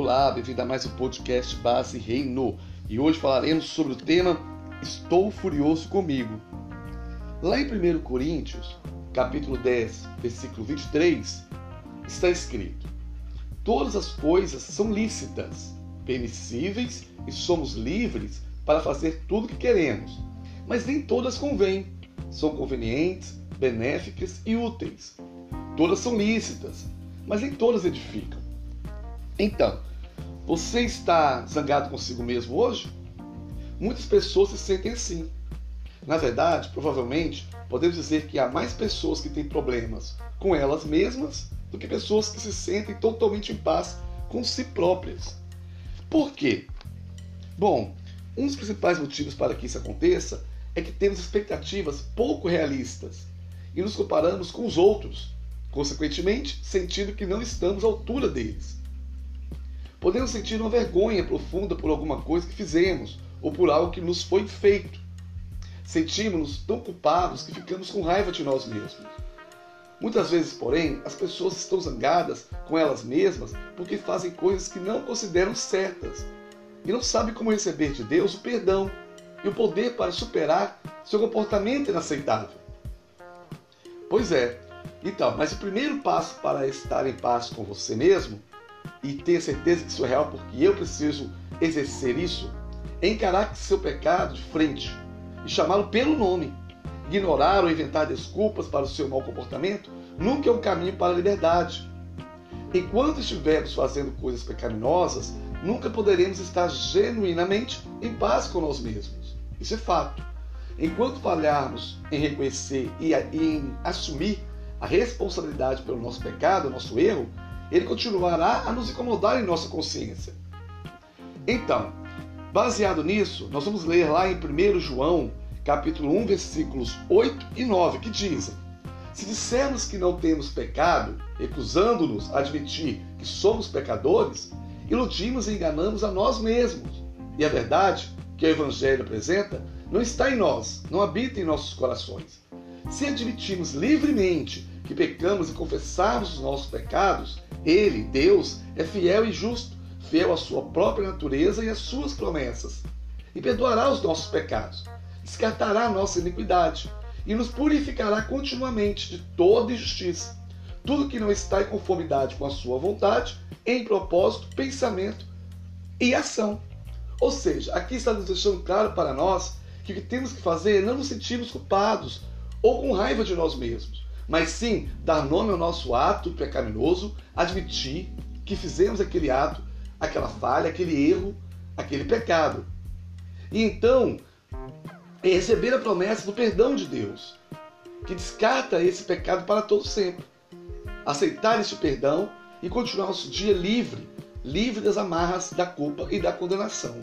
Olá, bem-vindo a mais um podcast Base Reino. E hoje falaremos sobre o tema Estou Furioso Comigo. Lá em 1 Coríntios, capítulo 10, versículo 23, está escrito: Todas as coisas são lícitas, permissíveis e somos livres para fazer tudo o que queremos, mas nem todas convêm, são convenientes, benéficas e úteis. Todas são lícitas, mas nem todas edificam. Então, você está zangado consigo mesmo hoje? Muitas pessoas se sentem assim. Na verdade, provavelmente, podemos dizer que há mais pessoas que têm problemas com elas mesmas do que pessoas que se sentem totalmente em paz com si próprias. Por quê? Bom, um dos principais motivos para que isso aconteça é que temos expectativas pouco realistas e nos comparamos com os outros, consequentemente, sentindo que não estamos à altura deles. Podemos sentir uma vergonha profunda por alguma coisa que fizemos ou por algo que nos foi feito. Sentimos-nos tão culpados que ficamos com raiva de nós mesmos. Muitas vezes, porém, as pessoas estão zangadas com elas mesmas porque fazem coisas que não consideram certas e não sabem como receber de Deus o perdão e o poder para superar seu comportamento inaceitável. Pois é, então, mas o primeiro passo para estar em paz com você mesmo e ter certeza que isso é real, porque eu preciso exercer isso, encarar seu pecado de frente e chamá-lo pelo nome. Ignorar ou inventar desculpas para o seu mau comportamento nunca é um caminho para a liberdade. Enquanto estivermos fazendo coisas pecaminosas, nunca poderemos estar genuinamente em paz com nós mesmos. Isso é fato. Enquanto falharmos em reconhecer e em assumir a responsabilidade pelo nosso pecado, nosso erro, ele continuará a nos incomodar em nossa consciência. Então, baseado nisso, nós vamos ler lá em 1 João, capítulo 1, versículos 8 e 9, que dizem: Se dissermos que não temos pecado, recusando-nos a admitir que somos pecadores, iludimos e enganamos a nós mesmos. E a verdade que o Evangelho apresenta não está em nós, não habita em nossos corações. Se admitirmos livremente que pecamos e confessarmos os nossos pecados, ele, Deus, é fiel e justo, fiel à sua própria natureza e às suas promessas, e perdoará os nossos pecados, descartará nossa iniquidade e nos purificará continuamente de toda injustiça. Tudo que não está em conformidade com a sua vontade, em propósito, pensamento e ação. Ou seja, aqui está nos deixando claro para nós que o que temos que fazer é não nos sentirmos culpados ou com raiva de nós mesmos, mas sim dar nome ao nosso ato pecaminoso, admitir que fizemos aquele ato, aquela falha, aquele erro, aquele pecado. E então, é receber a promessa do perdão de Deus, que descarta esse pecado para todo sempre. Aceitar esse perdão e continuar nosso dia livre, livre das amarras da culpa e da condenação.